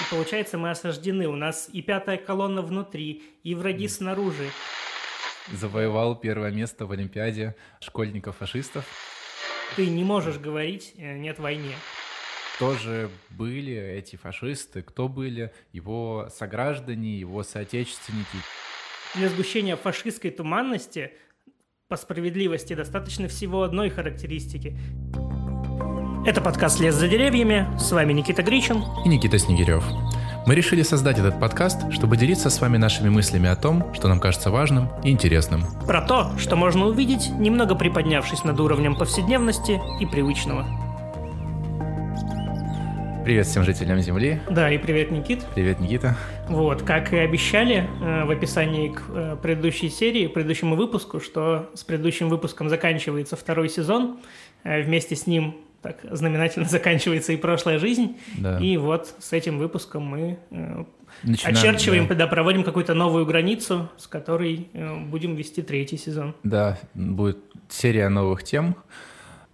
И получается, мы осаждены. У нас и пятая колонна внутри, и враги снаружи. Завоевал первое место в Олимпиаде школьников-фашистов. Ты не можешь говорить э, «нет войне». Кто же были эти фашисты? Кто были его сограждане, его соотечественники? Для сгущения фашистской туманности по справедливости достаточно всего одной характеристики. Это подкаст «Лес за деревьями». С вами Никита Гричин. И Никита Снегирев. Мы решили создать этот подкаст, чтобы делиться с вами нашими мыслями о том, что нам кажется важным и интересным. Про то, что можно увидеть, немного приподнявшись над уровнем повседневности и привычного. Привет всем жителям Земли. Да, и привет, Никит. Привет, Никита. Вот, как и обещали э, в описании к э, предыдущей серии, предыдущему выпуску, что с предыдущим выпуском заканчивается второй сезон. Э, вместе с ним так знаменательно заканчивается и прошлая жизнь. Да. И вот с этим выпуском мы э, Начинаем, очерчиваем, да. да, проводим какую-то новую границу, с которой э, будем вести третий сезон. Да, будет серия новых тем.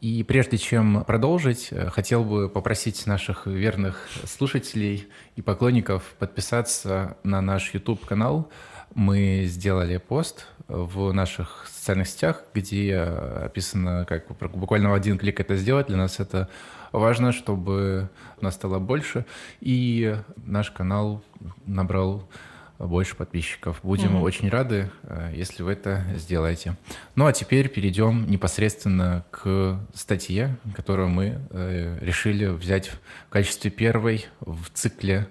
И прежде чем продолжить, э, хотел бы попросить наших верных слушателей и поклонников подписаться на наш YouTube-канал. Мы сделали пост в наших социальных сетях, где описано, как буквально в один клик это сделать. Для нас это важно, чтобы нас стало больше. И наш канал набрал больше подписчиков. Будем Мгм. очень рады, э, если вы это сделаете. Ну а теперь перейдем непосредственно к статье, которую мы э, решили взять в качестве первой в цикле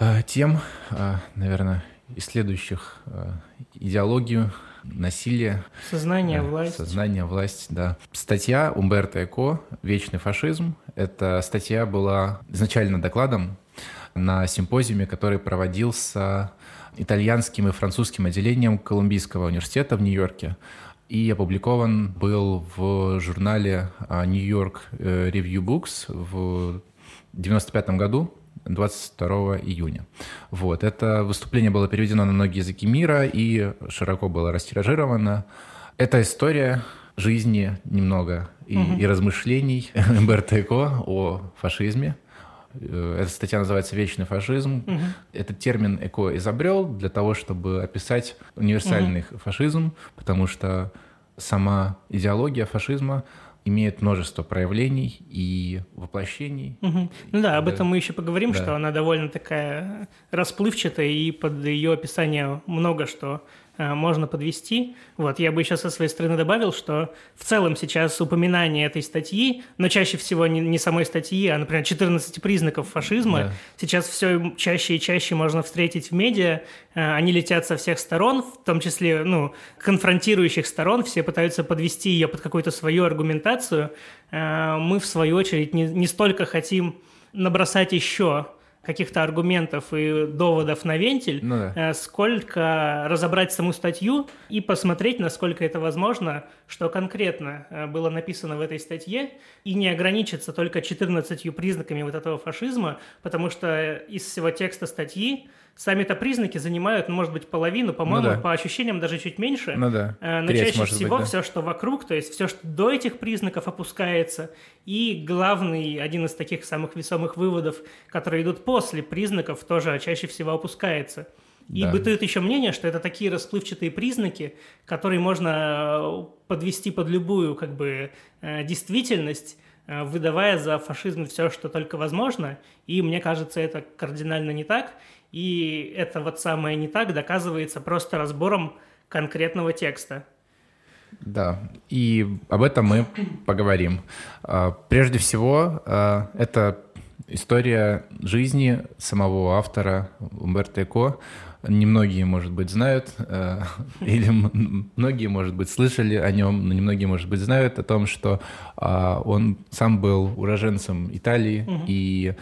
э, тем, э, наверное, исследующих э, идеологию, насилие, Сознание, э, власть. сознание, власть, да. Статья Умберто Эко «Вечный фашизм». Эта статья была изначально докладом на симпозиуме, который проводился итальянским и французским отделением Колумбийского университета в Нью-Йорке и опубликован был в журнале New York э, Review Books в 95 году, 22 июня. Вот. Это выступление было переведено на многие языки мира и широко было растиражировано. Это история жизни немного и, Мгм. и размышлений Умберто Эко о фашизме. Э, Эта статья называется «Вечный фашизм». Мгм. Этот термин Эко изобрел для того, чтобы описать универсальный фашизм, потому что сама идеология фашизма имеет множество проявлений и воплощений. Мгм. Ну да, об Да. этом мы еще поговорим, Да. что она довольно такая расплывчатая, и под ее описание много что э, можно подвести. Вот, я бы еще со своей стороны добавил, что в целом сейчас упоминание этой статьи, но чаще всего не, не самой статьи, а, например, 14 признаков фашизма, Да. сейчас все чаще и чаще можно встретить в медиа. Э, Они летят со всех сторон, в том числе, ну, конфронтирующих сторон, все пытаются подвести ее под какую-то свою аргументацию. Э, Мы, в свою очередь, не, не столько хотим набросать еще каких-то аргументов и доводов на вентиль, Ну да. э, сколько разобрать саму статью и посмотреть, насколько это возможно, что конкретно э, было написано в этой статье, и не ограничиться только 14 признаками вот этого фашизма, потому что из всего текста статьи сами-то признаки занимают, ну, может быть, половину, по-моему, да. по ощущениям даже чуть меньше. Ну да. Э, Но Треть, чаще может быть, всего да. все, что вокруг, то есть все, что до этих признаков опускается, и главный, один из таких самых весомых выводов, которые идут после признаков, тоже чаще всего опускается. И Да. бытует еще мнение, что это такие расплывчатые признаки, которые можно э, подвести под любую как бы э, действительность, выдавая за фашизм все, что только возможно. И мне кажется, это кардинально не так. И это вот самое не так доказывается просто разбором конкретного текста. Да, и об этом мы поговорим. А, Прежде всего, а, это история жизни самого автора Умберто Эко. Немногие, может быть, знают, а, или многие, может быть, слышали о нем, но немногие, может быть, знают о том, что он сам был уроженцем Италии, и м,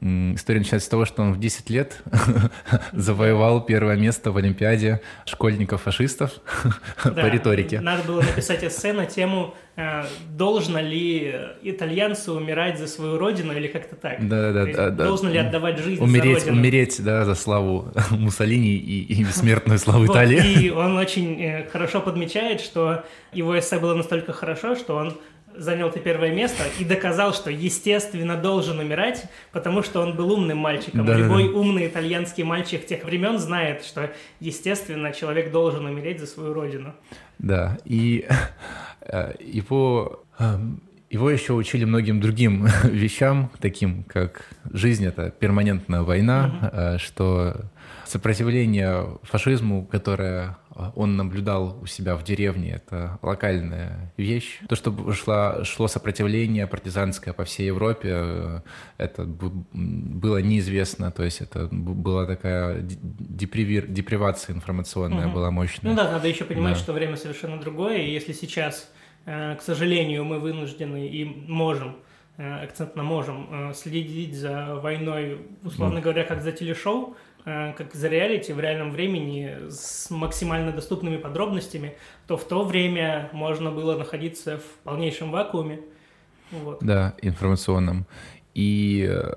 история начинается с того, что он в 10 лет завоевал первое место в Олимпиаде школьников-фашистов по Да, риторике. Надо было написать эссе на тему, э, должно ли итальянцы умирать за свою родину или как-то так. Да-да-да, То есть да, да. Должно ли отдавать жизнь Умереть, за родину. умереть, да, за славу Муссолини и, и бессмертную славу Вот, Италии. И он очень э, хорошо подмечает, что его эссе было настолько хорошо, что он занял ты первое место и доказал, что естественно должен умирать, потому что он был умным мальчиком. Да, Любой да, да. умный итальянский мальчик тех времен знает, что естественно человек должен умереть за свою родину. Да, и э, его эм, его еще учили многим другим вещам, таким как жизнь — это перманентная война, mm-hmm. что сопротивление фашизму, которое он наблюдал у себя в деревне, это локальная вещь. То, что шло, шло сопротивление партизанское по всей Европе, э, это было неизвестно, то есть это была такая депривир, депривация информационная угу. была мощная. Ну да, надо еще понимать, да. что время совершенно другое, и если сейчас, э, к сожалению, мы вынуждены и можем э, акцентно можем следить за войной, условно говоря, как за телешоу, как за реалити в реальном времени с максимально доступными подробностями, то в то время можно было находиться в полнейшем вакууме. Вот. Да, информационном. И э,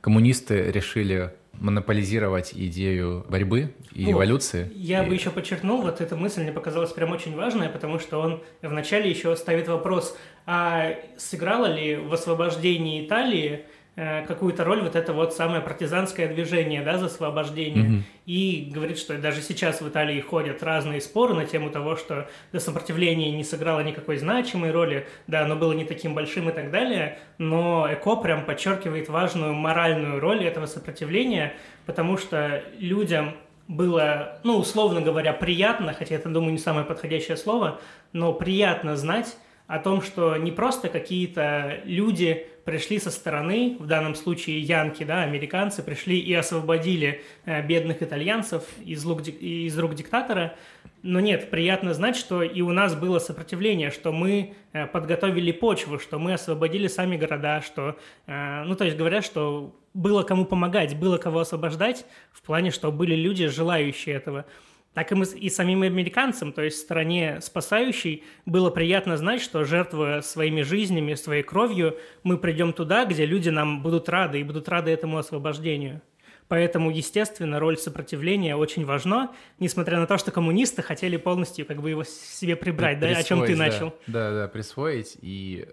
коммунисты решили монополизировать идею борьбы и вот. эволюции. Я и... бы еще подчеркнул, вот эта мысль мне показалась прям очень важная, потому что он вначале еще ставит вопрос, а сыграло ли в освобождении Италии Э, какую-то роль вот это вот самое партизанское движение, да, за освобождение. Mm-hmm. И говорит, что даже сейчас в Италии ходят разные споры на тему того, что да, сопротивление не сыграло никакой значимой роли, да, оно было не таким большим и так далее, но ЭКО прям подчеркивает важную моральную роль этого сопротивления, потому что людям было, ну, условно говоря, приятно, хотя это, думаю, не самое подходящее слово, но приятно знать о том, что не просто какие-то люди пришли со стороны, в данном случае янки, да, американцы, пришли и освободили э, бедных итальянцев из, лук, из рук диктатора. Но нет, приятно знать, что и у нас было сопротивление, что мы э, подготовили почву, что мы освободили сами города, что, э, ну, то есть говорят, что было кому помогать, было кого освобождать, в плане, что были люди, желающие этого так и, мы, и самим американцам, то есть стране спасающей, было приятно знать, что жертвуя своими жизнями, своей кровью, мы придем туда, где люди нам будут рады и будут рады этому освобождению. Поэтому, естественно, роль сопротивления очень важна, несмотря на то, что коммунисты хотели полностью как бы его себе прибрать, да, о чем ты начал. Да, да, присвоить. И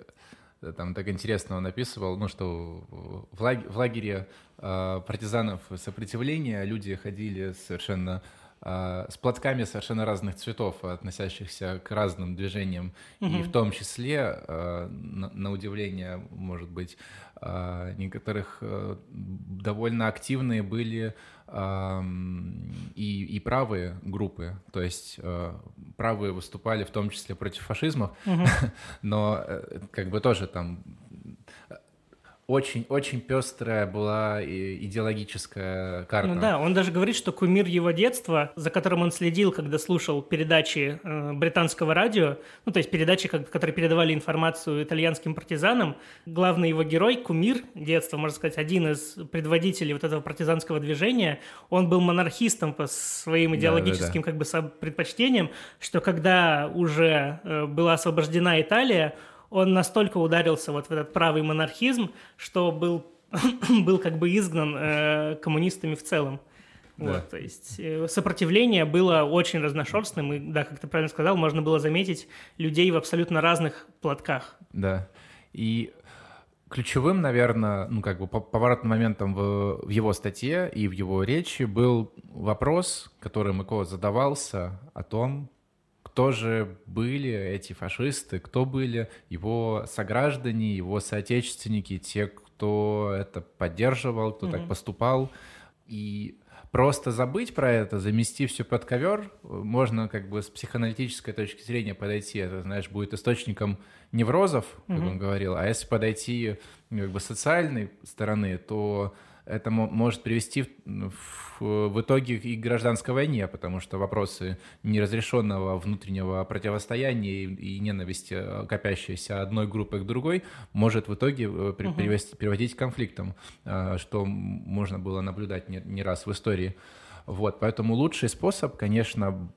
э, там так интересно он описывал, ну, что в, лагере, в лагере э, партизанов сопротивления люди ходили совершенно с платками совершенно разных цветов, относящихся к разным движениям, угу. и в том числе, а, на, удивление, может быть, а, некоторых довольно активные были и, и правые группы, то есть правые выступали в том числе против фашизма, угу. но э, как бы тоже там очень, очень пестрая была идеологическая карта. Ну да, он даже говорит, что кумир его детства, за которым он следил, когда слушал передачи э, британского радио, ну то есть передачи, как, которые передавали информацию итальянским партизанам, главный его герой, кумир детства, можно сказать, один из предводителей вот этого партизанского движения, он был монархистом по своим идеологическим да, да, да. как бы предпочтениям, что когда уже э, была освобождена Италия, он настолько ударился вот в этот правый монархизм, что был, был как бы изгнан э, коммунистами в целом. Да. Вот, то есть э, сопротивление было очень разношерстным, и, да, как ты правильно сказал, можно было заметить людей в абсолютно разных платках. Да, и ключевым, наверное, ну, как бы поворотным моментом в, в его статье и в его речи был вопрос, который Мыко задавался о том, кто же были эти фашисты, кто были его сограждане, его соотечественники, те, кто это поддерживал, кто mm-hmm. так поступал. И просто забыть про это, замести все под ковер, можно как бы с психоаналитической точки зрения подойти. Это, знаешь, будет источником неврозов, как mm-hmm. он говорил. А если подойти как бы социальной стороны, то это может привести в, в итоге и к гражданской войне, потому что вопросы неразрешенного внутреннего противостояния и, и ненависти, э, копящейся одной группы к другой, может в итоге э, при, угу. привести, приводить к конфликтам, э, что можно было наблюдать не, не раз в истории. Вот, поэтому лучший способ, конечно,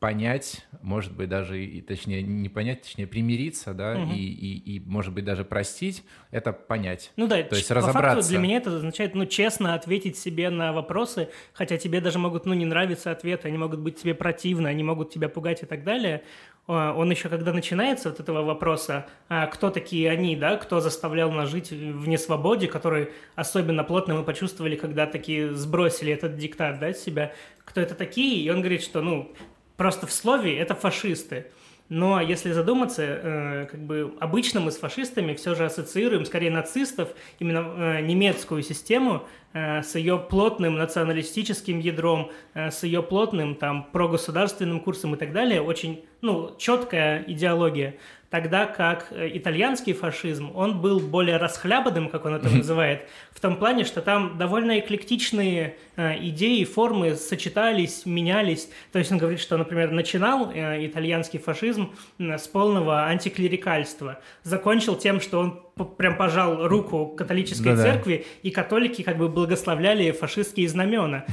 понять, может быть, даже, и, точнее, не понять, точнее, примириться, да, угу. и, и, и, может быть, даже простить, это понять. Ну да, то есть разобраться. Факту для меня это означает, ну, честно ответить себе на вопросы, хотя тебе даже могут, ну, не нравиться ответы, они могут быть тебе противны, они могут тебя пугать и так далее. он еще когда начинается от этого вопроса, а, кто такие они, да, кто заставлял нас жить в несвободе, который особенно плотно мы почувствовали, когда такие сбросили этот диктат, да, себя, кто это такие, и он говорит, что, ну, просто в слове это фашисты. Но если задуматься, э, как бы обычно мы с фашистами все же ассоциируем скорее нацистов, именно э, немецкую систему, э, с ее плотным националистическим ядром, э, с ее плотным там прогосударственным курсом и так далее, очень ну, четкая идеология тогда как э, итальянский фашизм, он был более расхлябанным, как он это называет, в том плане, что там довольно эклектичные э, идеи, формы сочетались, менялись. То есть он говорит, что, например, начинал э, итальянский фашизм с полного антиклерикальства, закончил тем, что он прям пожал руку католической Да-да. церкви, и католики как бы благословляли фашистские знамена.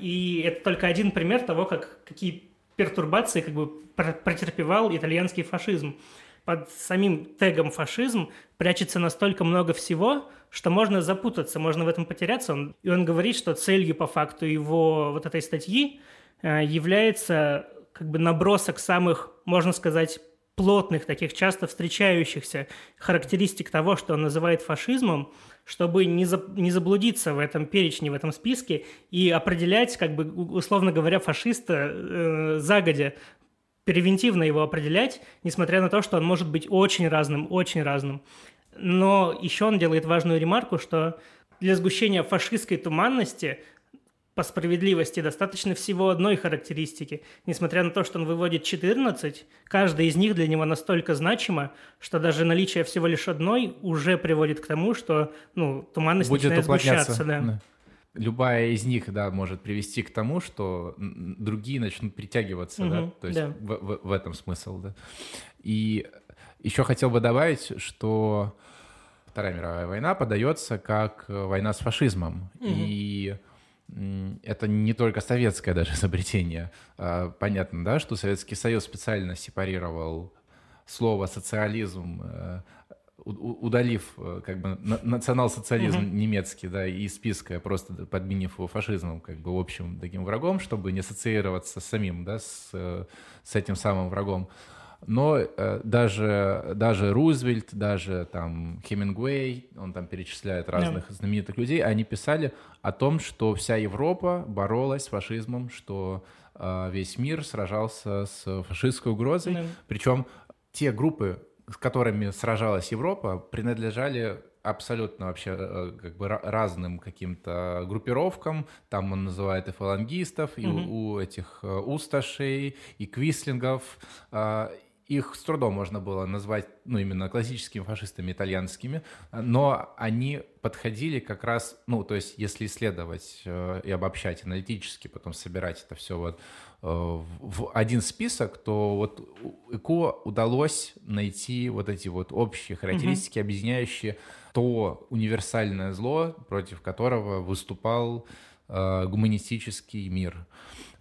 И это только один пример того, как какие пертурбации как бы претерпевал итальянский фашизм. Под самим тегом фашизм прячется настолько много всего, что можно запутаться, можно в этом потеряться. И он говорит, что целью по факту его вот этой статьи э, является как бы набросок самых, можно сказать, плотных, таких часто встречающихся характеристик того, что он называет фашизмом, чтобы не, за, не заблудиться в этом перечне, в этом списке и определять, как бы, условно говоря, фашиста э, загодя, превентивно его определять, несмотря на то, что он может быть очень разным, очень разным. Но еще он делает важную ремарку, что для сгущения фашистской туманности по справедливости достаточно всего одной характеристики. Несмотря на то, что он выводит 14, каждая из них для него настолько значима, что даже наличие всего лишь одной уже приводит к тому, что ну, туманность Будет начинает сгущаться. Да. Да. Любая из них, да, может привести к тому, что другие начнут притягиваться, угу, да, то есть да. В, в, в этом смысл, да. И еще хотел бы добавить, что Вторая мировая война подается как война с фашизмом, угу. и это не только советское даже изобретение. А, понятно, да, что Советский Союз специально сепарировал слово социализм, э, удалив э, как бы национал-социализм угу. немецкий, да, из списка, просто подменив его фашизмом, как бы общим таким врагом, чтобы не ассоциироваться с самим, да, с, э, с этим самым врагом. Но э, даже, даже Рузвельт, даже там Хемингуэй, он там перечисляет разных yeah. знаменитых людей, они писали о том, что вся Европа боролась с фашизмом, что э, весь мир сражался с фашистской угрозой. Yeah. Причем те группы, с которыми сражалась Европа, принадлежали абсолютно вообще э, как бы разным каким-то группировкам. Там он называет и фалангистов, и mm у, у этих э, усташей, и квислингов. Их с трудом можно было назвать, ну, именно классическими фашистами итальянскими, но они подходили как раз, ну, то есть, если исследовать э, и обобщать аналитически, потом собирать это все вот э, в один список, то вот ИКО удалось найти вот эти вот общие характеристики, угу. объединяющие то универсальное зло, против которого выступал гуманистический мир.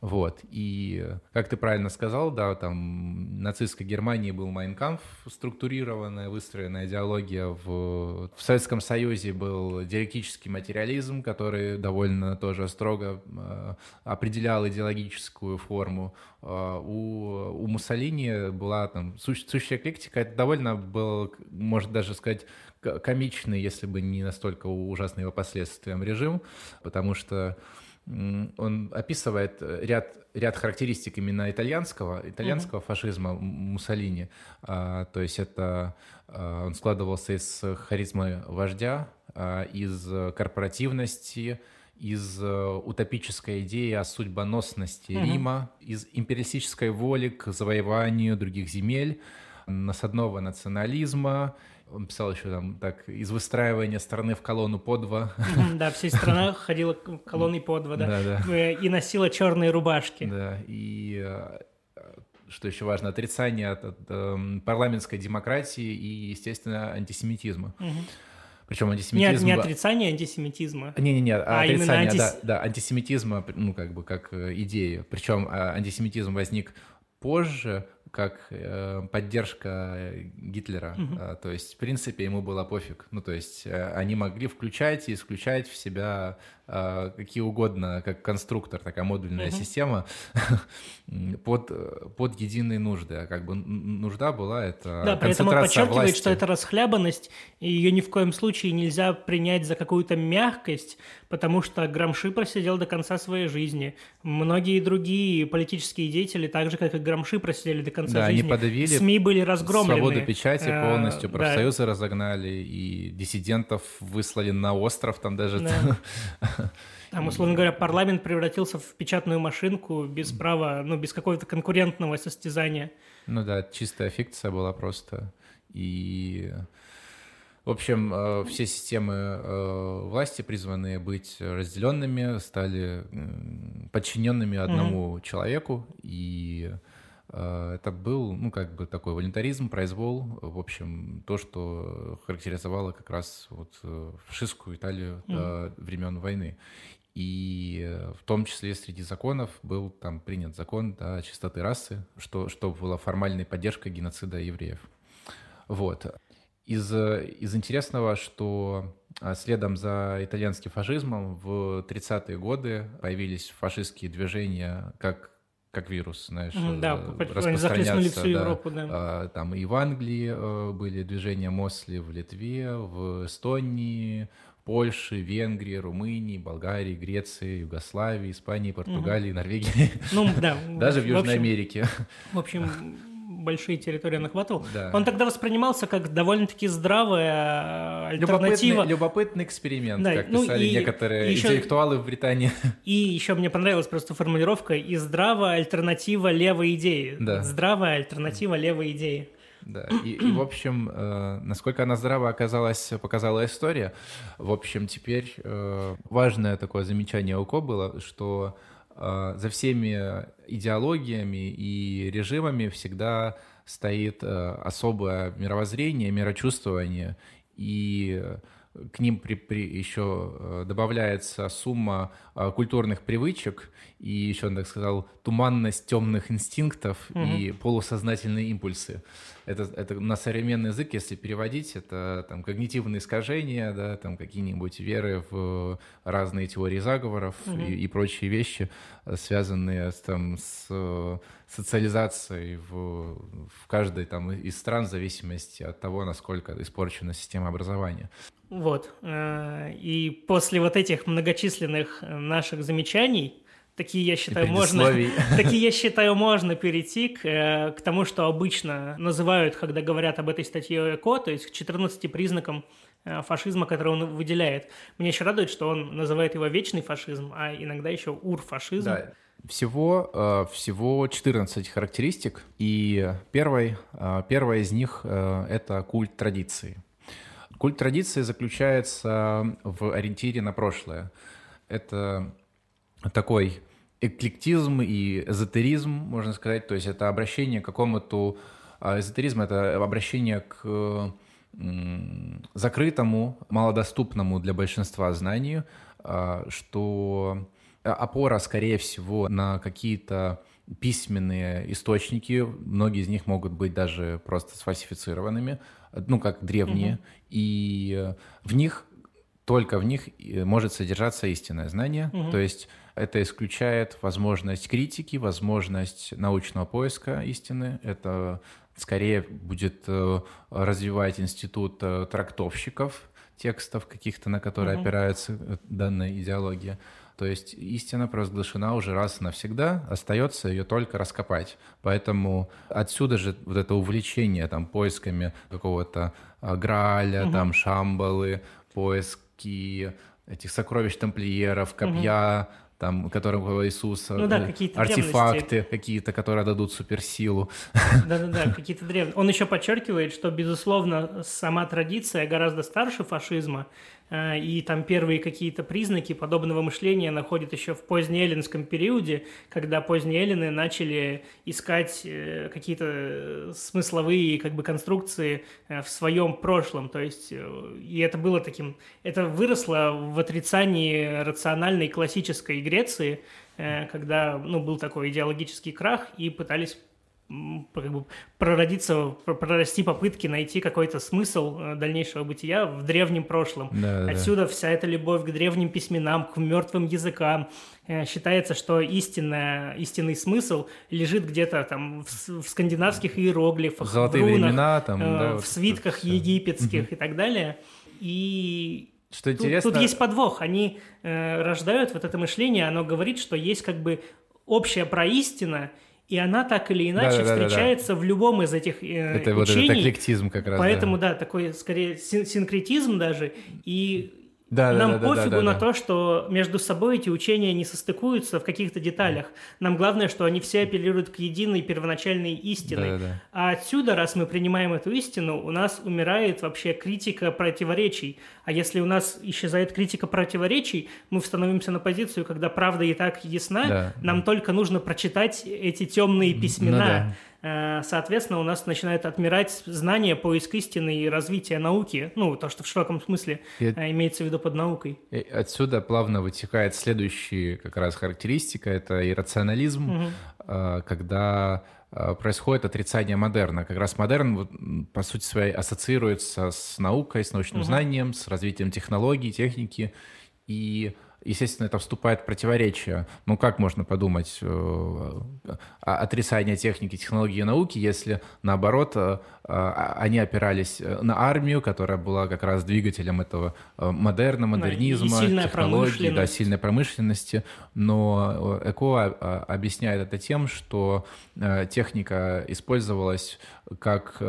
Вот. И, как ты правильно сказал, да, там нацистской Германии был Майнкамф, структурированная, выстроенная идеология. В, в Советском Союзе был диалектический материализм, который довольно тоже строго э, определял идеологическую форму. Э, у, у Муссолини была там сущ, сущая эклектика. Это довольно был, можно даже сказать, комичный, если бы не настолько ужасный его последствиям режим, потому что он описывает э, ряд, ряд характеристик именно итальянского, итальянского mm-hmm. фашизма Муссолини. А, то есть это а, он складывался из харизмы вождя, а, из корпоративности, из э, утопической идеи о судьбоносности mm-hmm. Рима, из империалистической воли к завоеванию других земель, насадного национализма, он писал еще там так, из выстраивания страны в колонну по два. Да, вся страна ходила колонной по два, да, э, и носила черные рубашки. Да, и э, что еще важно, отрицание от, от эм, парламентской демократии и, естественно, антисемитизма. Причем антисемитизм... Не, не отрицание антисемитизма. Не-не-не, а, а отрицание, антис... да, да, антисемитизма, ну, как бы, как э, идея. Причем а, антисемитизм возник позже, как э, поддержка Гитлера. Мгм. Э, то есть, в принципе, ему было пофиг. Ну, то есть, э, они могли включать и исключать в себя э, какие угодно, как конструктор, такая модульная Мгм. система под, э, под единые нужды. А как бы нужда была это Да, при этом он концентрация подчеркивает, власти. что это расхлябанность, и ее ни в коем случае нельзя принять за какую-то мягкость, потому что Грамши просидел до конца своей жизни. Многие другие политические деятели, так же, как и Грамши, просидели до конца Да, они жизни. подавили СМИ были разгромлены. Свободу печати Э, полностью, да. профсоюзы разогнали, и диссидентов выслали на остров там даже. Да. Там, условно говоря, парламент превратился в печатную машинку без права, ну, без какого-то конкурентного состязания. Ну да, чистая фикция была просто. И, в общем, э, все системы э, власти, призванные быть разделенными, стали подчиненными одному человеку. И это был, ну, как бы такой волонтаризм, произвол. В общем, то, что характеризовало как раз вот э, фашистскую Италию э, времен войны. И э, в том числе среди законов был там принят закон да, чистоты расы, что, что было формальной поддержкой геноцида евреев. Вот. Из, э, из интересного, что а, следом за итальянским фашизмом в 30-е годы появились фашистские движения как, как вирус, знаешь, да, э, распространяться, всю да. Европу, да. А, Там и в Англии э, были движения Мосли, в Литве, в Эстонии, Польше, Венгрии, Румынии, Болгарии, Греции, Югославии, Испании, Португалии, Норвегии, Ну, да. даже в Южной общем- Америке. В общем, большие территории он охватывал. Да. Он тогда воспринимался как довольно-таки здравая э, Любопытный, альтернатива. любопытный эксперимент, Да, как ну писали и некоторые еще- интеллектуалы в Британии. И еще мне понравилась просто формулировка «и здравая альтернатива левой идеи». Да. Здравая альтернатива левой идеи. Да, и, и, в общем, э, насколько она здраво оказалась, показала история. В общем, теперь э, важное такое замечание УКО было, что за всеми идеологиями и режимами всегда стоит э, особое мировоззрение, мирочувствование, и к ним при, при еще э, добавляется сумма э, культурных привычек и еще, он так сказал, туманность темных инстинктов и полусознательные импульсы. Это, это на современный язык, если переводить, это там когнитивные искажения, да, там какие-нибудь веры в разные теории заговоров и, и прочие вещи, э, связанные там, с э, социализацией в, в каждой там из стран в зависимости от того, насколько испорчена система образования. Вот. Э, И после вот этих многочисленных наших замечаний, такие, я считаю, можно, предисловий. такие, я считаю, можно перейти к, э, к тому, что обычно называют, когда говорят об этой статье ЭКО, то есть к 14 признакам э, фашизма, которые он выделяет. Мне еще радует, что он называет его вечный фашизм, а иногда еще урфашизм. Да. Всего, э, всего 14 характеристик, и первой, э, первая из них э, – это культ традиции. Культ традиции заключается в ориентире на прошлое. Это такой эклектизм и эзотеризм, можно сказать, то есть это обращение к какому-то... а, Эзотеризм – это обращение к закрытому, малодоступному для большинства знанию, а, что опора, скорее всего, на какие-то письменные источники, многие из них могут быть даже просто сфальсифицированными, ну, как древние, и э, в них только в них э, может содержаться истинное знание, то есть это исключает возможность критики, возможность научного поиска истины, это скорее будет э, развивать институт э, трактовщиков текстов каких-то, на которые опирается э, данная идеология. То есть истина провозглашена уже раз и навсегда, остается ее только раскопать. Поэтому отсюда же вот это увлечение там, поисками какого-то а, Грааля, там, Шамбалы, поиски этих сокровищ тамплиеров, копья, там, которого Иисуса, Ну да, э, какие-то артефакты какие-то, которые дадут суперсилу. Да-да-да, какие-то древние. Он еще подчеркивает, что, безусловно, сама традиция гораздо старше фашизма, э, и там первые какие-то признаки подобного мышления находят еще в позднеэллинском периоде, когда поздние эллины начали искать э, какие-то смысловые как бы конструкции в своем прошлом, то есть и это было таким, это выросло в отрицании рациональной классической Греции, э, когда ну, был такой идеологический крах и пытались как бы прородиться, прорасти попытки найти какой-то смысл э, дальнейшего бытия в древнем прошлом. Да, Отсюда да. вся эта любовь к древним письменам, к мертвым языкам. Э, считается, что истинная, истинный смысл лежит где-то там в, в скандинавских иероглифах, Золотые в рунах, времена, там, да, в свитках все. египетских угу. и так далее. И что интересно... Тут, тут есть подвох. Они э, рождают вот это мышление, оно говорит, что есть как бы общая проистина, и она так или иначе да, да, встречается да, да, да. в любом из этих э, это учений. вот этот эклектизм как раз. Поэтому, да, да такой скорее син синкретизм даже. И да, Нам да, да, пофигу да, да, на да. то, что между собой эти учения не состыкуются в каких-то деталях. Нам главное, что они все апеллируют к единой первоначальной истине. Да, да. А отсюда, раз мы принимаем эту истину, у нас умирает вообще критика противоречий. А если у нас исчезает критика противоречий, мы становимся на позицию, когда правда и так ясна, да, нам да. только нужно прочитать эти темные письмена. Ну, да соответственно, у нас начинает отмирать знание, поиск истины и развитие науки. Ну, то, что в широком смысле и э, имеется в виду под наукой. И отсюда плавно вытекает следующая как раз характеристика – это иррационализм, угу. когда происходит отрицание модерна. Как раз модерн, по сути своей, ассоциируется с наукой, с научным угу. знанием, с развитием технологий, техники. И естественно, это вступает в противоречие. Ну, как можно подумать э, о отрицании техники, технологии и науки, если, наоборот, э, они опирались э, на армию, которая была как раз двигателем этого модерна, модернизма, да, технологий, да, сильной промышленности. Но ЭКО объясняет это тем, что техника использовалась как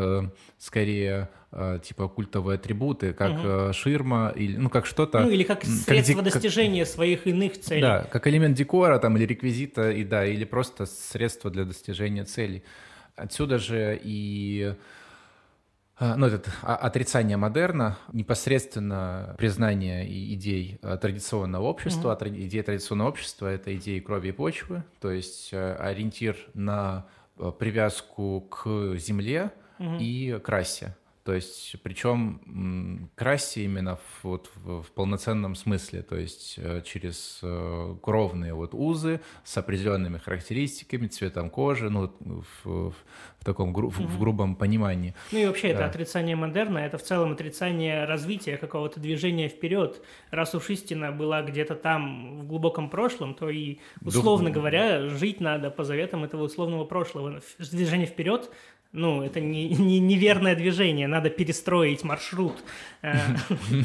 скорее Э, типа культовые атрибуты, как угу. ширма или ну как что-то. Ну или как средство как, достижения как, своих иных целей. Да, как элемент декора там или реквизита и да или просто средство для достижения целей. Отсюда же и э, ну, это отрицание модерна, непосредственно признание идей традиционного общества. Mm-hmm. А идея традиционного общества – это идеи крови и почвы, то есть ориентир на привязку к земле mm-hmm. и к расе. То есть, причем к расе именно в, вот, в, полноценном смысле, то есть э, через э, кровные вот узы с определенными характеристиками, цветом кожи, ну, в, в, в таком гру, в, в грубом понимании. Ну и вообще да. это отрицание модерна, это в целом отрицание развития какого-то движения вперед. Раз уж истина была где-то там в глубоком прошлом, то и, условно Дух... говоря, жить надо по заветам этого условного прошлого. Движение вперед ну, это не, не, неверное движение, надо перестроить маршрут. Э,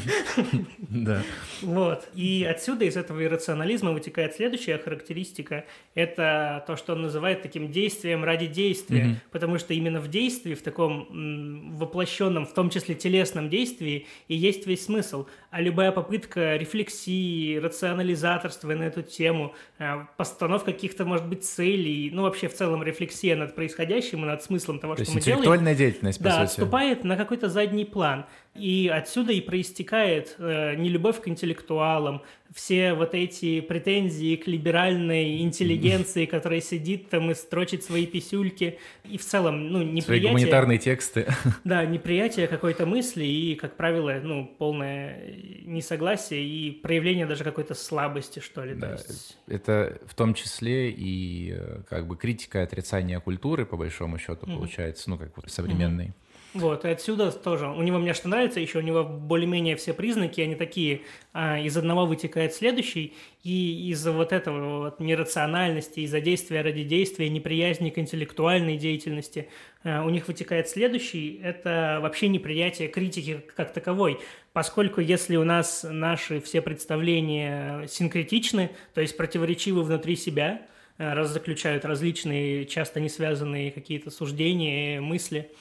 да. Вот. И отсюда из этого иррационализма вытекает следующая характеристика. Это то, что он называет таким действием ради действия. Потому что именно в действии, в таком воплощенном, в том числе телесном действии, и есть весь смысл. А любая попытка рефлексии, рационализаторства на эту тему, э, постановка каких-то, может быть, целей, ну, вообще в целом рефлексия над происходящим и над смыслом того, то что мы делаем. интеллектуальная деятельность, по да, сути. отступает на какой-то задний план. И отсюда и проистекает э, нелюбовь к интеллектуалам, все вот эти претензии к либеральной интеллигенции, которая сидит там и строчит свои писюльки, и в целом, ну, неприятие... Свои гуманитарные тексты. Да, неприятие какой-то мысли и, как правило, ну, полное несогласие и проявление даже какой-то слабости, что ли. Да, есть... это в том числе и э, как бы критика и отрицание культуры, по большому счету, mm-hmm. получается, ну, как вот современной. Mm-hmm. Вот, и отсюда тоже. У него мне что нравится, еще у него более-менее все признаки, они такие, а, из одного вытекает следующий, и из-за вот этого вот нерациональности, из-за действия ради действия, неприязни к интеллектуальной деятельности, а, у них вытекает следующий, это вообще неприятие критики как таковой, поскольку если у нас наши все представления синкретичны, то есть противоречивы внутри себя, а, раз заключают различные, часто не связанные какие-то суждения, мысли –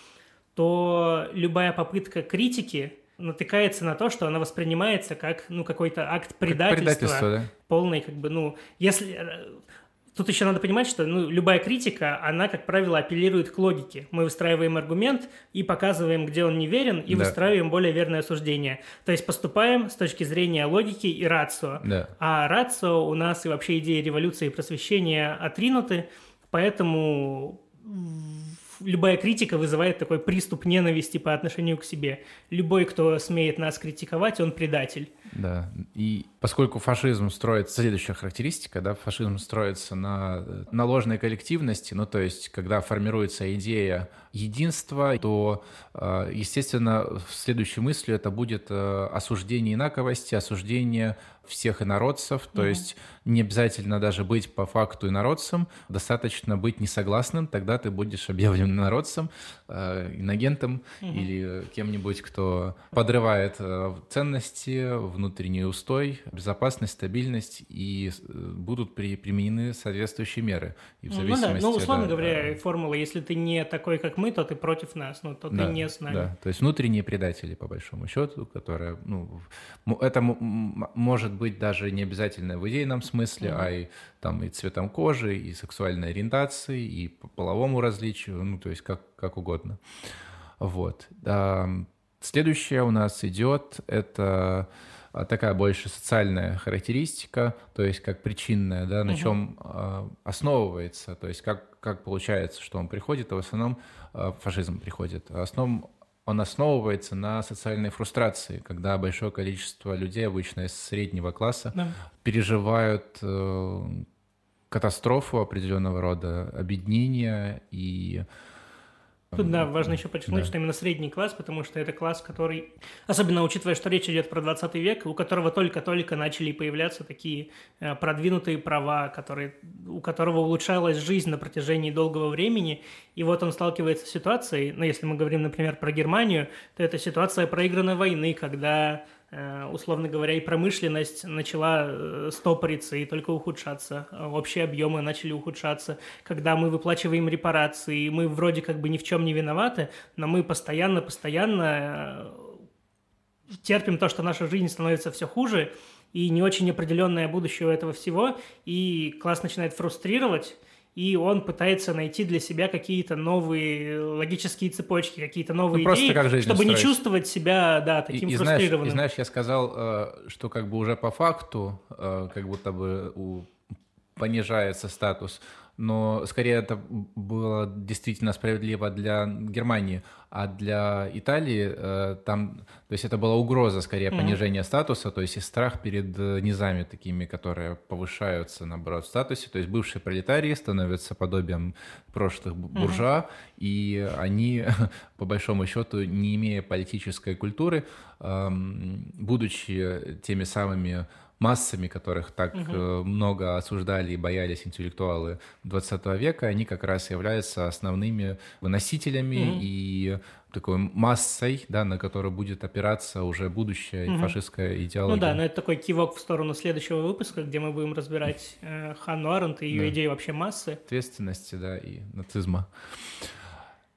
то любая попытка критики натыкается на то, что она воспринимается как ну какой-то акт предательства, как предательство, да? полный как бы ну если э, Тут еще надо понимать, что ну, любая критика, она, как правило, апеллирует к логике. Мы выстраиваем аргумент и показываем, где он неверен, и да. выстраиваем более верное суждение. То есть поступаем с точки зрения логики и рацио. Да. А рацио у нас и вообще идеи революции и просвещения отринуты, поэтому любая критика вызывает такой приступ ненависти по отношению к себе. Любой, кто смеет нас критиковать, он предатель. Да, и поскольку фашизм строится, следующая характеристика, да, фашизм строится на, на ложной коллективности, ну, то есть, когда формируется идея единства, то, э, естественно, следующей мыслью это будет э, осуждение инаковости, осуждение всех инородцев, то mm-hmm. есть не обязательно даже быть по факту инородцем, достаточно быть несогласным, тогда ты будешь объявлен инородцем, э, иногентом mm-hmm. или кем-нибудь, кто подрывает ценности, внутренний устой, безопасность, стабильность, и будут при, применены соответствующие меры. И в зависимости, ну, да. ну условно да, говоря, формула, если ты не такой, как мы, то ты против нас, ну, то да, ты не с нами. Да, то есть внутренние предатели, по большому счету, которые, ну, это может быть даже не обязательно в идейном смысле, mm-hmm. а и там и цветом кожи, и сексуальной ориентации, и по половому различию, ну, то есть как, как угодно. Вот. Следующее у нас идет, это такая больше социальная характеристика, то есть как причинная, да, на чем э, основывается, то есть как, как получается, что он приходит, а в основном э, фашизм приходит. В основном он основывается на социальной фрустрации, когда большое количество людей, обычно из среднего класса, да. переживают э, катастрофу определенного рода, объединения и Тут, да, важно еще подчеркнуть, да. что именно средний класс, потому что это класс, который, особенно учитывая, что речь идет про 20 век, у которого только-только начали появляться такие э, продвинутые права, которые, у которого улучшалась жизнь на протяжении долгого времени, и вот он сталкивается с ситуацией, ну, если мы говорим, например, про Германию, то это ситуация проигранной войны, когда условно говоря, и промышленность начала э, стопориться и только ухудшаться. Общие объемы начали ухудшаться. Когда мы выплачиваем репарации, мы вроде как бы ни в чем не виноваты, но мы постоянно-постоянно э, терпим то, что наша жизнь становится все хуже, и не очень определенное будущее у этого всего, и класс начинает фрустрировать, и он пытается найти для себя какие-то новые логические цепочки, какие-то новые ну, идеи, как чтобы строить. не чувствовать себя, да, таким и, и фрустрированным. Знаешь, и знаешь, я сказал, э, что как бы уже по факту, э, как будто бы у понижается статус но скорее это было действительно справедливо для Германии, а для Италии э, там, то есть это была угроза скорее mm-hmm. понижения статуса, то есть и страх перед э, низами такими, которые повышаются, наоборот, в статусе, то есть бывшие пролетарии становятся подобием прошлых буржуа, mm-hmm. и они, по большому счету, не имея политической культуры, эм, будучи теми самыми массами, которых так угу. много осуждали и боялись интеллектуалы 20 века, они как раз являются основными выносителями угу. и такой массой, да, на которую будет опираться уже будущая угу. фашистская идеология. Ну да, но это такой кивок в сторону следующего выпуска, где мы будем разбирать э, Ханну Аренд и ее да. идеи вообще массы. Ответственности, да, и нацизма.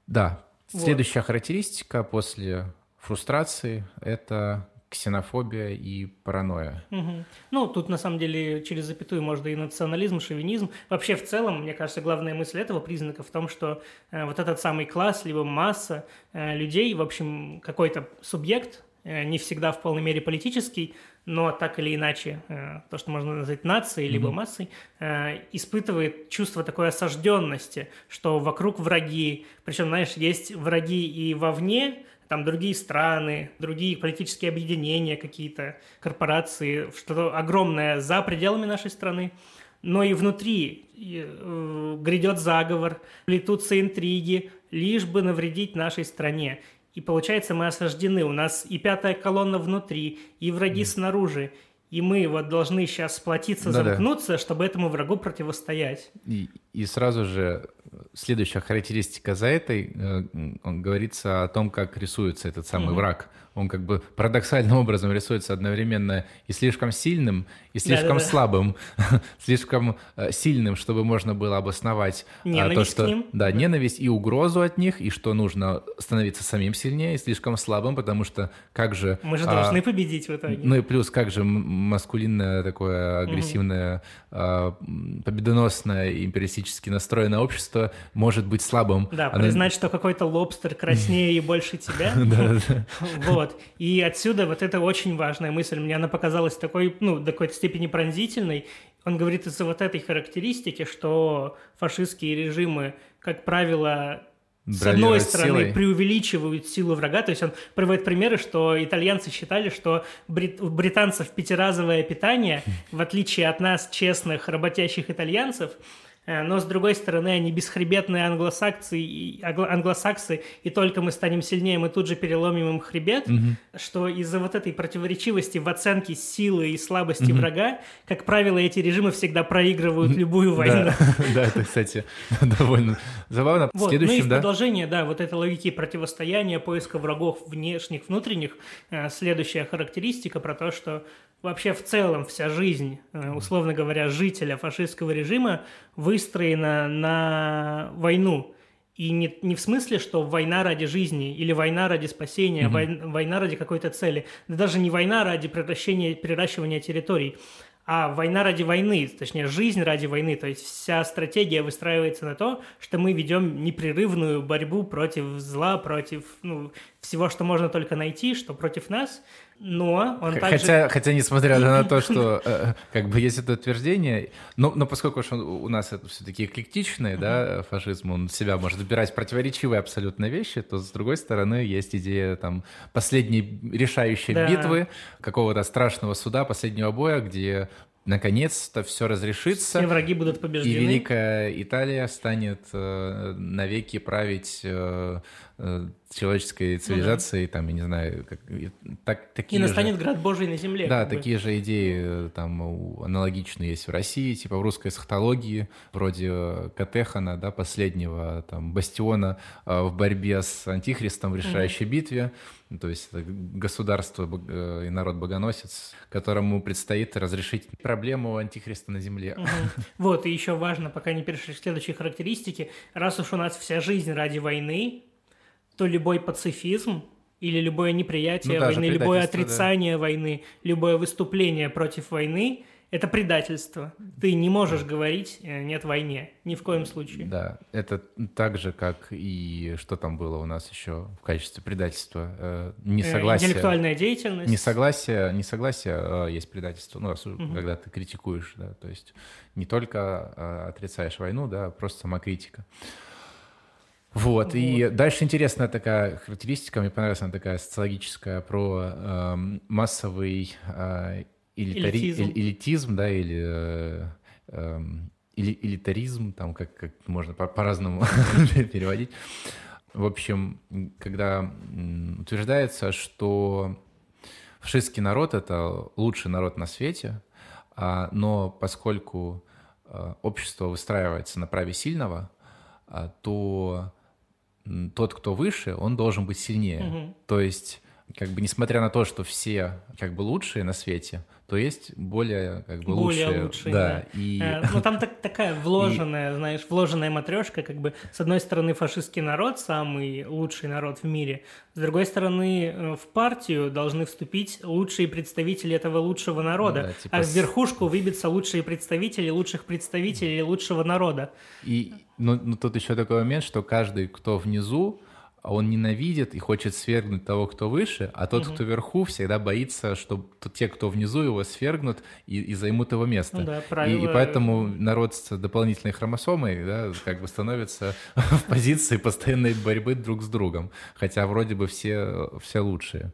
Да, вот. следующая характеристика после фрустрации – это ксенофобия и паранойя. Угу. Ну, тут на самом деле через запятую можно и национализм, шовинизм. Вообще в целом, мне кажется, главная мысль этого признака в том, что э, вот этот самый класс, либо масса э, людей, в общем, какой-то субъект, э, не всегда в полной мере политический, но так или иначе, э, то, что можно назвать нацией, либо mm-hmm. массой, э, испытывает чувство такой осажденности, что вокруг враги, причем, знаешь, есть враги и вовне, там другие страны, другие политические объединения какие-то, корпорации, что-то огромное за пределами нашей страны, но и внутри э, грядет заговор, плетутся интриги, лишь бы навредить нашей стране. И получается, мы осаждены. У нас и пятая колонна внутри, и враги mm. снаружи. И мы вот должны сейчас сплотиться, Да-да. замкнуться, чтобы этому врагу противостоять. И, и сразу же следующая характеристика за этой, э, он говорится о том, как рисуется этот самый mm-hmm. враг он как бы парадоксальным образом рисуется одновременно и слишком сильным, и слишком Да-да-да. слабым, слишком э, сильным, чтобы можно было обосновать ненависть то, что к ним. да, ненависть и угрозу от них, и что нужно становиться самим сильнее, и слишком слабым, потому что как же мы же а, должны победить в итоге. Ну и плюс как же маскулинное такое агрессивное, угу. а, победоносное, империалистически настроенное общество может быть слабым. Да, Оно... признать, что какой-то лобстер краснее и больше тебя. Вот. И отсюда вот это очень важная мысль. Мне она показалась такой, ну, до какой-то степени пронзительной. Он говорит из-за вот этой характеристики, что фашистские режимы, как правило, с одной стороны, силой. преувеличивают силу врага, то есть он приводит примеры, что итальянцы считали, что брит... у британцев пятиразовое питание, в отличие от нас, честных, работящих итальянцев, но, с другой стороны, они бесхребетные англосаксы, англосаксы, и только мы станем сильнее, мы тут же переломим им хребет, угу. что из-за вот этой противоречивости в оценке силы и слабости угу. врага, как правило, эти режимы всегда проигрывают любую войну. Да, это, кстати, довольно забавно. Вот, ну и в продолжение, да, вот этой логики противостояния, поиска врагов внешних, внутренних, э, следующая характеристика про то, что вообще в целом вся жизнь, э, условно говоря, жителя фашистского режима выстроена на войну. И не, не в смысле, что война ради жизни или война ради спасения, mm-hmm. война, война ради какой-то цели. Да даже не война ради превращения, приращивания территорий, а война ради войны, точнее, жизнь ради войны. То есть вся стратегия выстраивается на то, что мы ведем непрерывную борьбу против зла, против ну, всего, что можно только найти, что против нас – но он хотя, также... Хотя, несмотря на то, что э, как бы есть это утверждение, но, но поскольку у нас это все-таки эклектичный, да, фашизм, он себя может выбирать противоречивые абсолютно вещи, то, с другой стороны, есть идея там последней решающей да. битвы, какого-то страшного суда, последнего боя, где наконец-то все разрешится. Все враги будут побеждены. И Великая Италия станет э, навеки править э, э, человеческой ну, да. там, я не знаю, как, так, такие И настанет же, град Божий на земле. Да, такие бы. же идеи э, там аналогичные есть в России, типа в русской эсхатологии, вроде Катехана, да, последнего там бастиона э, в борьбе с антихристом в решающей угу. битве. То есть это государство э, и народ-богоносец, которому предстоит разрешить проблему антихриста на земле. Угу. Вот, и еще важно, пока не перешли к следующей характеристике, раз уж у нас вся жизнь ради войны, то любой пацифизм или любое неприятие ну, войны, любое отрицание да. войны, любое выступление против войны это предательство. Ты не можешь говорить э, «нет войне», ни в коем случае. Да, это так же, как и что там было у нас еще в качестве предательства. Э, несогласие. Интеллектуальная деятельность. Несогласие, несогласие а есть предательство, ну, угу. когда ты критикуешь, да, то есть не только отрицаешь войну, да, а просто самокритика. Вот, вот, и дальше интересная такая характеристика, мне понравилась она такая социологическая, про э, массовый э, элитари... элитизм. элитизм, да, или э, э, элитаризм, там как, как можно по- по-разному переводить. В общем, когда утверждается, что фашистский народ — это лучший народ на свете, а, но поскольку а, общество выстраивается на праве сильного, а, то тот, кто выше, он должен быть сильнее. Угу. То есть, как бы, несмотря на то, что все как бы лучшие на свете, то есть более как бы более лучшие. лучшие да. да. И... Э, ну там так, такая вложенная, и... знаешь, вложенная матрешка, как бы с одной стороны фашистский народ, самый лучший народ в мире, с другой стороны э, в партию должны вступить лучшие представители этого лучшего народа, да, типа... а в верхушку выбиться лучшие представители лучших представителей лучшего народа. И ну, ну тут еще такой момент, что каждый, кто внизу, он ненавидит и хочет свергнуть того, кто выше, а тот, угу. кто вверху, всегда боится, что те, кто внизу, его свергнут и, и займут его место. Ну, да, правило... и, и поэтому народ с дополнительной хромосомой да, как бы становится в позиции постоянной борьбы друг с другом, хотя вроде бы все, все лучшие.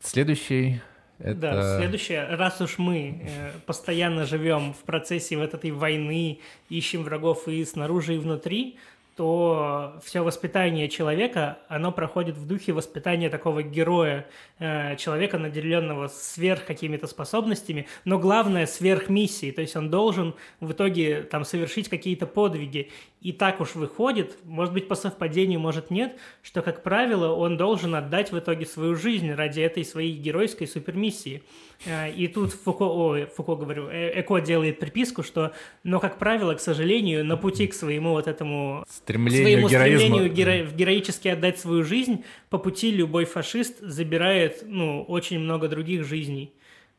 Следующий это... Да, следующее, раз уж мы э, постоянно живем в процессе вот этой войны, ищем врагов и снаружи, и внутри, то все воспитание человека, оно проходит в духе воспитания такого героя, э, человека, наделенного сверх какими-то способностями, но главное сверх миссии, то есть он должен в итоге там совершить какие-то подвиги. И так уж выходит, может быть по совпадению, может нет, что, как правило, он должен отдать в итоге свою жизнь ради этой своей геройской супермиссии. Э, и тут Фуко, ой, Фуко говорю, э, Эко делает приписку, что, но, как правило, к сожалению, на пути к своему вот этому стремлению, своему стремлению геро, героически отдать свою жизнь, по пути любой фашист забирает, ну, очень много других жизней.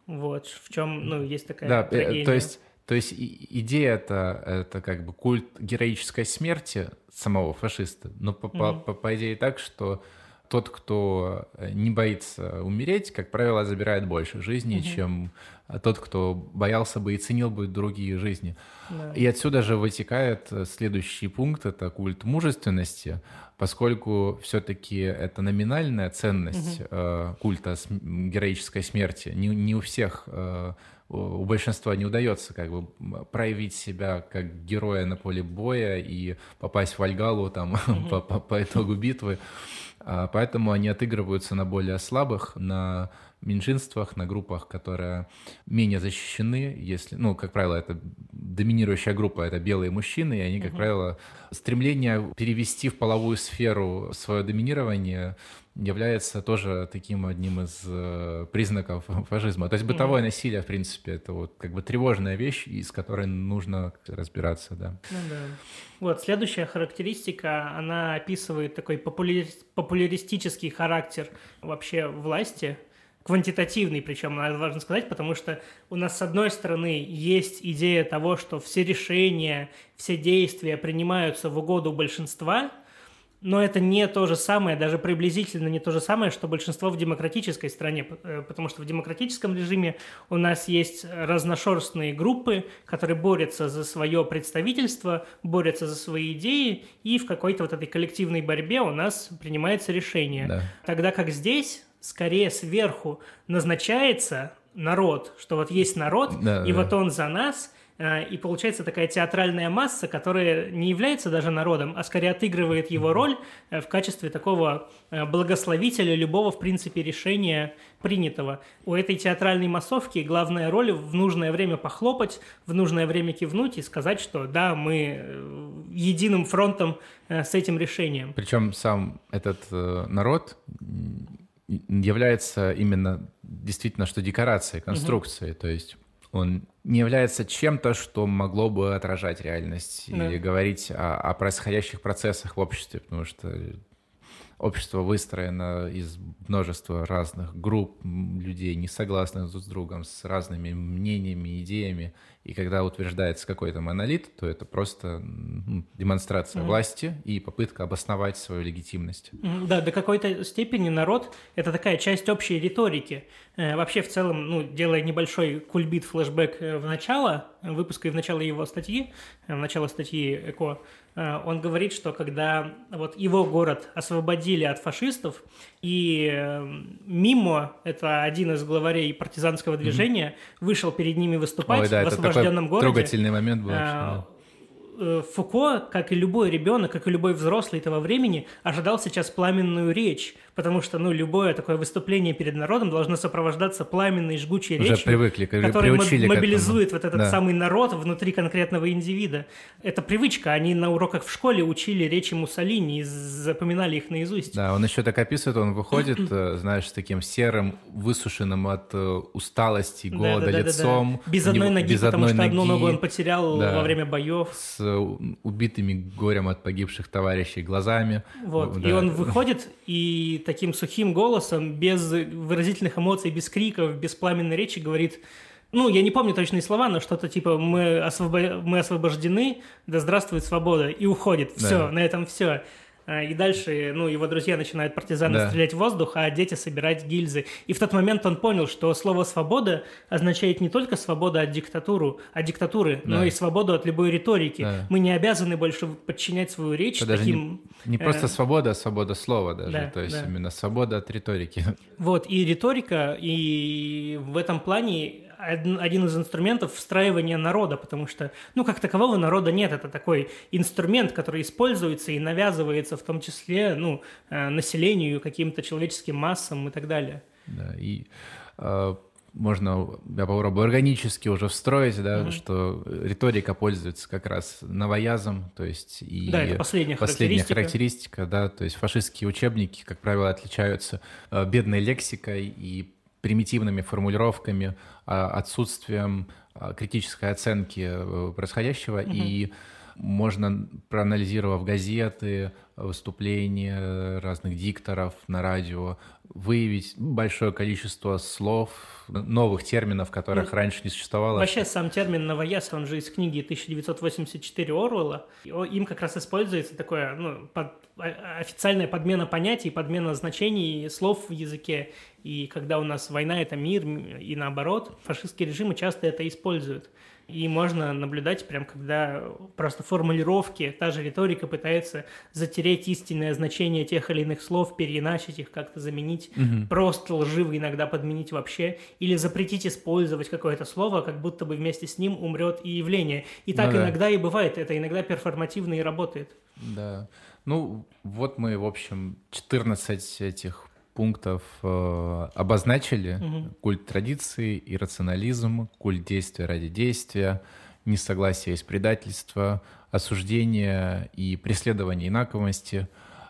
Вот, в чем, ну, есть такая да, э, трагедия. То есть, то есть идея это, это как бы культ героической смерти самого фашиста, но по, mm-hmm. по, по, по идее так, что тот, кто не боится умереть, как правило, забирает больше жизни, угу. чем тот, кто боялся бы и ценил бы другие жизни. Да. И отсюда же вытекает следующий пункт, это культ мужественности, поскольку все-таки это номинальная ценность угу. э, культа героической смерти. Не, не у всех э, у большинства не удается как бы проявить себя как героя на поле боя и попасть в Альгалу там по, по, по итогу битвы. А, поэтому они отыгрываются на более слабых, на меньшинствах, на группах, которые менее защищены, если, ну, как правило, это доминирующая группа, это белые мужчины, и они, как uh-huh. правило, стремление перевести в половую сферу свое доминирование является тоже таким одним из э, признаков фашизма. То есть бытовое mm насилие, в принципе, это вот как бы тревожная вещь, из которой нужно разбираться, да. Ну да. Вот, следующая характеристика, она описывает такой популяри... популяристический характер вообще власти, квантитативный, причем, надо важно сказать, потому что у нас, с одной стороны, есть идея того, что все решения, все действия принимаются в угоду большинства – но это не то же самое, даже приблизительно не то же самое, что большинство в демократической стране, э, потому что в демократическом режиме у нас есть разношерстные группы, которые борются за свое представительство, борются за свои идеи, и в какой-то вот этой коллективной борьбе у нас принимается решение. Да. Тогда как здесь скорее сверху назначается народ, что вот есть народ, да, и да. вот он за нас – и получается такая театральная масса, которая не является даже народом, а скорее отыгрывает его роль э, в качестве такого э, благословителя любого, в принципе, решения принятого. У этой театральной массовки главная роль в нужное время похлопать, в нужное время кивнуть и сказать, что да, мы единым фронтом с этим решением. Причем сам этот народ является именно действительно что декорацией, конструкцией, угу. то есть он не является чем-то, что могло бы отражать реальность да. или говорить о, о происходящих процессах в обществе, потому что общество выстроено из множества разных групп людей, не согласных друг с другом, с разными мнениями, идеями. И когда утверждается какой-то монолит, то это просто демонстрация mm власти и попытка обосновать свою легитимность. Да, до какой-то степени народ — это такая часть общей риторики. Э, вообще, в целом, ну, делая небольшой кульбит флешбэк э, в начало выпуска и в начало его статьи, э, в начало статьи ЭКО, он говорит, что когда вот его город освободили от фашистов, и Мимо, это один из главарей партизанского движения, mm-hmm. вышел перед ними выступать Ой, да, в освобожденном городе. Трогательный момент был. А, Э, Фуко, как и любой ребенок, как и любой взрослый этого времени, ожидал сейчас пламенную речь, потому что, ну, любое такое выступление перед народом должно сопровождаться пламенной, жгучей Уже речью, привыкли, которая мобилизует вот этот да. самый народ внутри конкретного индивида. Это привычка. Они на уроках в школе учили речи Муссолини и запоминали их наизусть. Да, он еще так описывает, он выходит, э, знаешь, с таким серым, высушенным от э, усталости, голода да, да, лицом. Да. Без одной ноги, без потому одной что ноги, одну ногу он потерял во время боев. С убитыми горем от погибших товарищей глазами. Вот, и он выходит и таким сухим голосом, без выразительных эмоций, без криков, без пламенной речи говорит ну, я не помню точные слова, но что-то типа мы, освобо... мы освобождены, да здравствует свобода, и уходит. Да. Все, на этом все. А, и дальше, ну, его друзья начинают партизаны да. стрелять в воздух, а дети собирать гильзы. И в тот момент он понял, что слово «свобода» означает не только свобода от диктатуру, от диктатуры, да. но и свободу от любой риторики. Да. Мы не обязаны больше подчинять свою речь Это таким... Не, не просто э... свобода, а свобода слова даже. Да, То есть да. именно свобода от риторики. Вот, и риторика, и в этом плане один из инструментов встраивания народа, потому что, ну, как такового народа нет. Это такой инструмент, который используется и навязывается в том числе, ну, э, населению, каким-то человеческим массам и так далее. Да, и э, можно, я попробую органически уже встроить, да, mm-hmm. что риторика пользуется как раз новоязом, то есть и да, это последняя, последняя характеристика. характеристика, да, то есть фашистские учебники, как правило, отличаются э, бедной лексикой и примитивными формулировками, а, отсутствием а, критической оценки э, происходящего, угу. и можно, проанализировав газеты, выступления разных дикторов на радио, выявить большое количество слов, новых терминов, которых ну, раньше не существовало. Вообще сам термин «новояз», он же из книги 1984 Орвелла. Им как раз используется такое ну, под, официальная подмена понятий, подмена значений слов в языке. И когда у нас война – это мир, и наоборот, фашистские режимы часто это используют. И можно наблюдать прям, когда просто формулировки, та же риторика пытается затереть истинное значение тех или иных слов, переиначить их, как-то заменить, угу. просто лживо иногда подменить вообще, или запретить использовать какое-то слово, как будто бы вместе с ним умрет и явление. И так ну, иногда да. и бывает, это иногда перформативно и работает. Да. Ну, вот мы, в общем, 14 этих пунктов э, обозначили угу. культ традиции, иррационализм, культ действия ради действия, несогласие из предательства, осуждение и преследование инаковости,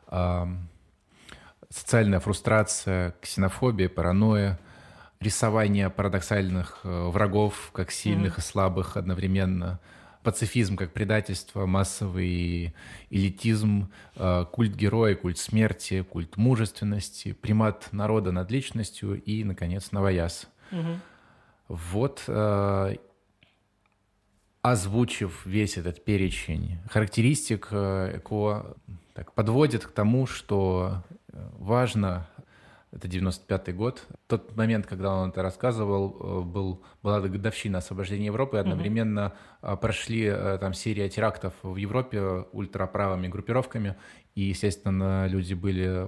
э, социальная фрустрация, ксенофобия, паранойя, рисование парадоксальных э, врагов как сильных угу. и слабых одновременно – пацифизм как предательство, массовый элитизм, э, культ героя, культ смерти, культ мужественности, примат народа над личностью и, наконец, новояз. Угу. Вот, э, озвучив весь этот перечень характеристик, э, ЭКО так, подводит к тому, что важно это 95-й год. Тот момент, когда он это рассказывал, э, был, была годовщина освобождения Европы, и одновременно угу. прошли э, там серия терактов в Европе ультраправыми группировками, и, естественно, люди были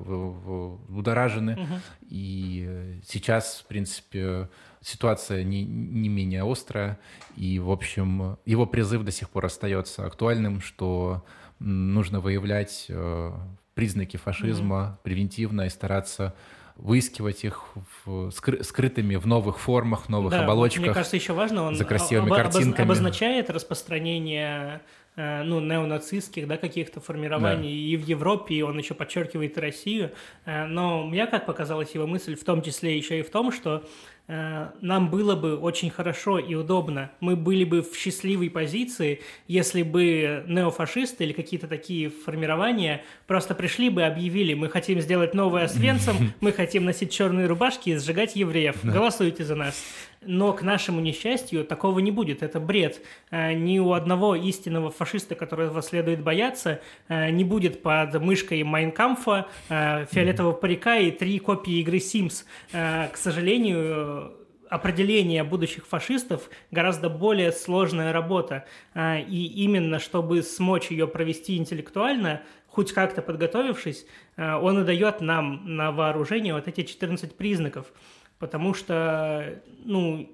удоражены. Угу. И сейчас, в принципе, ситуация не, не менее острая, и, в общем, его призыв до сих пор остается актуальным, что нужно выявлять признаки фашизма угу. превентивно и стараться выискивать их в, скры, скрытыми в новых формах, новых да, оболочках. Мне кажется, еще важно, он за красивыми об, картинками. обозначает распространение ну, неонацистских, да, каких-то формирований да. и в Европе, и он еще подчеркивает Россию. Э, но мне, как показалась его мысль, в том числе еще и в том, что Э, нам было бы очень хорошо и удобно, мы были бы в счастливой позиции, если бы неофашисты или какие-то такие формирования просто пришли бы и объявили, мы хотим сделать новое Освенцим, мы хотим носить черные рубашки и сжигать евреев, голосуйте за нас. Но, к нашему несчастью, такого не будет. Это бред. Э, ни у одного истинного фашиста, которого следует бояться, э, не будет под мышкой Майнкамфа, э, фиолетового парика и три копии игры Sims. К сожалению, определение будущих фашистов гораздо более сложная работа. И именно чтобы смочь ее провести интеллектуально, хоть как-то подготовившись, он и дает нам на вооружение вот эти 14 признаков потому что, ну,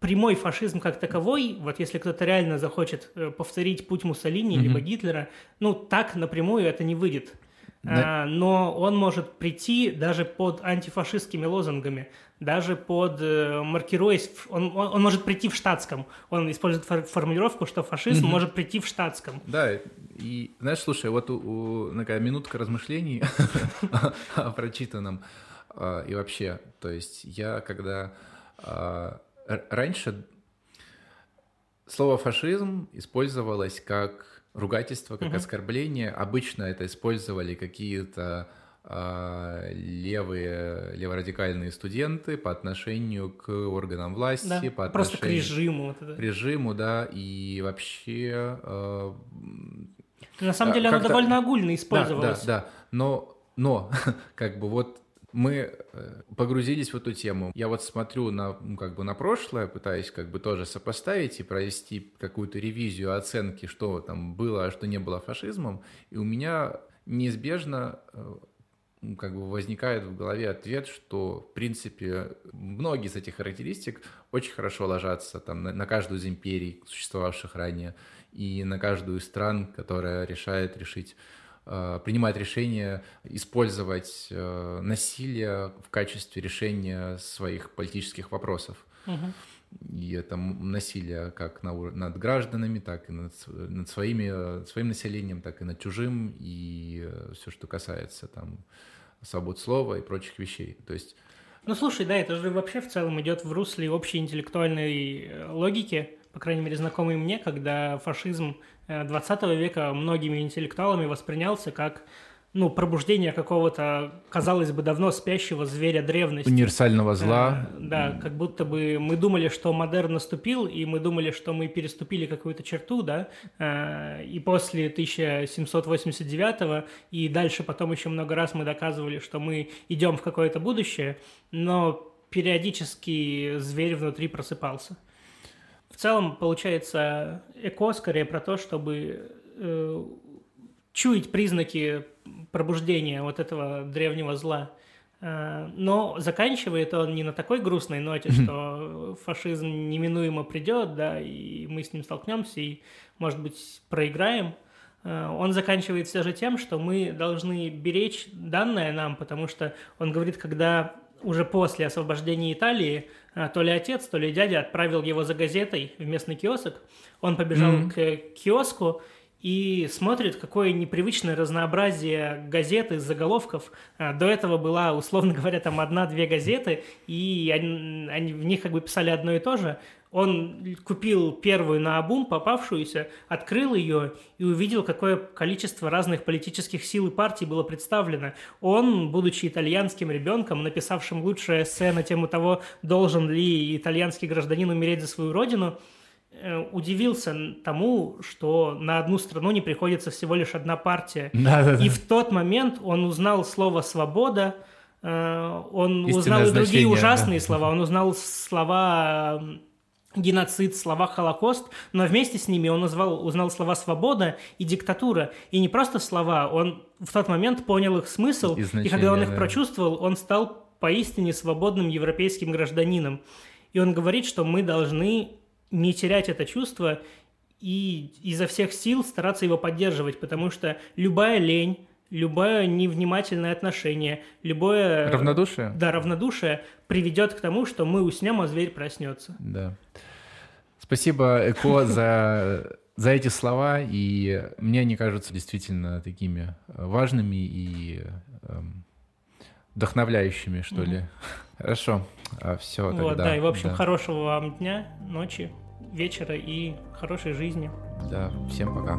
прямой фашизм как таковой, вот если кто-то реально захочет э, повторить путь Муссолини mm-hmm. либо Гитлера, ну, так напрямую это не выйдет. Да. А, но он может прийти даже под антифашистскими лозунгами, даже под э, маркируясь, он, он, он может прийти в штатском. Он использует фор- формулировку, что фашизм mm-hmm. может прийти в штатском. Да, и знаешь, слушай, вот у, у, такая минутка размышлений о прочитанном. А, и вообще, то есть я когда а, раньше слово фашизм использовалось как ругательство, как угу. оскорбление. Обычно это использовали какие-то а, левые, леворадикальные студенты по отношению к органам власти, да, по отношению просто к режиму. К режиму, да, и вообще... На самом деле оно довольно огульно использовалось. Да, да, да, но, но как бы вот мы э, погрузились в эту тему. Я вот смотрю на, ну, как бы на прошлое, пытаюсь как бы тоже сопоставить и провести какую-то ревизию оценки, что там было, а что не было фашизмом. И у меня неизбежно э, как бы возникает в голове ответ, что, в принципе, многие из этих характеристик очень хорошо ложатся там, на, на каждую из империй, существовавших ранее, и на каждую из стран, которая решает решить принимает решение использовать э, насилие в качестве решения своих политических вопросов. Угу. И это насилие как на, над гражданами, так и над, над своими, своим населением, так и над чужим, и э, все, что касается там свобод слова и прочих вещей. То есть ну, слушай, да, это же вообще в целом идет в русле общей интеллектуальной логики, по крайней мере, знакомый мне, когда фашизм 20 э, века многими интеллектуалами воспринялся как ну, пробуждение какого-то, казалось бы, давно спящего зверя древности. Универсального зла. Э, да, как будто бы мы думали, что модерн наступил, и мы думали, что мы переступили какую-то черту, да, э, и после 1789 и дальше потом еще много раз мы доказывали, что мы идем в какое-то будущее, но периодически зверь внутри просыпался. В целом, получается, эко скорее про то, чтобы э, чуять признаки пробуждения вот этого древнего зла. Э, но заканчивает он не на такой грустной ноте, что фашизм неминуемо придет, да, и мы с ним столкнемся, и, может быть, проиграем. Э, он заканчивает все же тем, что мы должны беречь данное нам, потому что он говорит, когда уже после освобождения Италии э, то ли отец, то ли дядя отправил его за газетой в местный киоск, он побежал mm-hmm. к киоску, и смотрит, какое непривычное разнообразие газет и заголовков. А, до этого была, условно говоря, там одна-две газеты, и они, они в них как бы писали одно и то же. Он купил первую на обум попавшуюся, открыл ее и увидел, какое количество разных политических сил и партий было представлено. Он, будучи итальянским ребенком, написавшим лучшее эссе на тему того, должен ли итальянский гражданин умереть за свою родину, Э, удивился тому, что на одну страну не приходится всего лишь одна партия. Да, да, да. И в тот момент он узнал слово «свобода», э, он Истинное узнал и другие ужасные да. слова, он узнал слова геноцид, слова Холокост, но вместе с ними он назвал, узнал слова «свобода» и «диктатура». И не просто слова, он в тот момент понял их смысл, и, и когда он их да. прочувствовал, он стал поистине свободным европейским гражданином. И он говорит, что мы должны не терять это чувство и изо всех сил стараться его поддерживать, потому что любая лень, любое невнимательное отношение, любое... Равнодушие? Да, равнодушие приведет к тому, что мы уснем, а зверь проснется. Да. Спасибо, Эко, за, за эти слова, и мне они кажутся действительно такими важными и эм, вдохновляющими, что ли. Хорошо, а все вот, тогда. Да, и в общем, да. хорошего вам дня, ночи, вечера и хорошей жизни. Да, всем пока.